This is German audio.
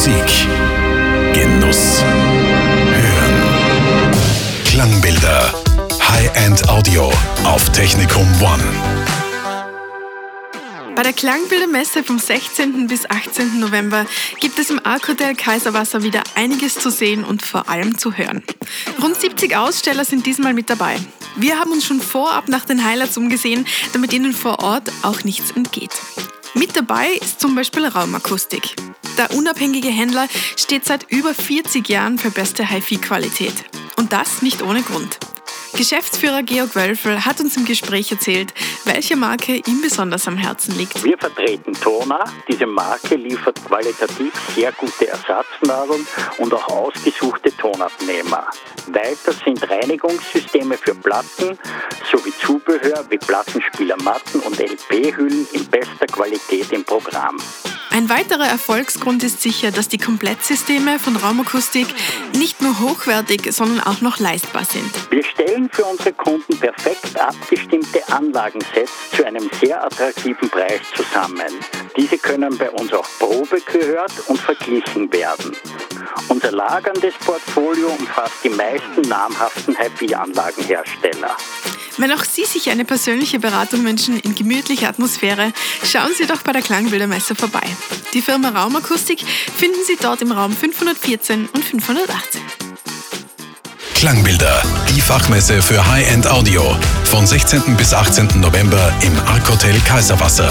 Musik. Genuss. Hören. Klangbilder. High-End Audio auf Technikum One. Bei der Klangbildermesse vom 16. bis 18. November gibt es im Arc Kaiserwasser wieder einiges zu sehen und vor allem zu hören. Rund 70 Aussteller sind diesmal mit dabei. Wir haben uns schon vorab nach den Highlights umgesehen, damit Ihnen vor Ort auch nichts entgeht. Mit dabei ist zum Beispiel Raumakustik. Der unabhängige Händler steht seit über 40 Jahren für beste HiFi-Qualität. Und das nicht ohne Grund. Geschäftsführer Georg Wölfel hat uns im Gespräch erzählt, welche Marke ihm besonders am Herzen liegt. Wir vertreten Tona. Diese Marke liefert qualitativ sehr gute Ersatznadeln und auch ausgesuchte Tonabnehmer. Weiter sind Reinigungssysteme für Platten sowie Zubehör wie Plattenspielermatten und LP-Hüllen in bester Qualität im Programm. Ein weiterer Erfolgsgrund ist sicher, dass die Komplettsysteme von Raumakustik nicht nur hochwertig, sondern auch noch leistbar sind. Wir stellen für unsere Kunden perfekt abgestimmte Anlagensets zu einem sehr attraktiven Preis zusammen. Diese können bei uns auch Probe gehört und verglichen werden. Unser lagerndes Portfolio umfasst die meisten namhaften HiFi-Anlagenhersteller. Wenn auch Sie sich eine persönliche Beratung wünschen in gemütlicher Atmosphäre, schauen Sie doch bei der Klangbildermesse vorbei. Die Firma Raumakustik finden Sie dort im Raum 514 und 518. Klangbilder, die Fachmesse für High-End Audio. Von 16. bis 18. November im Arc Hotel Kaiserwasser.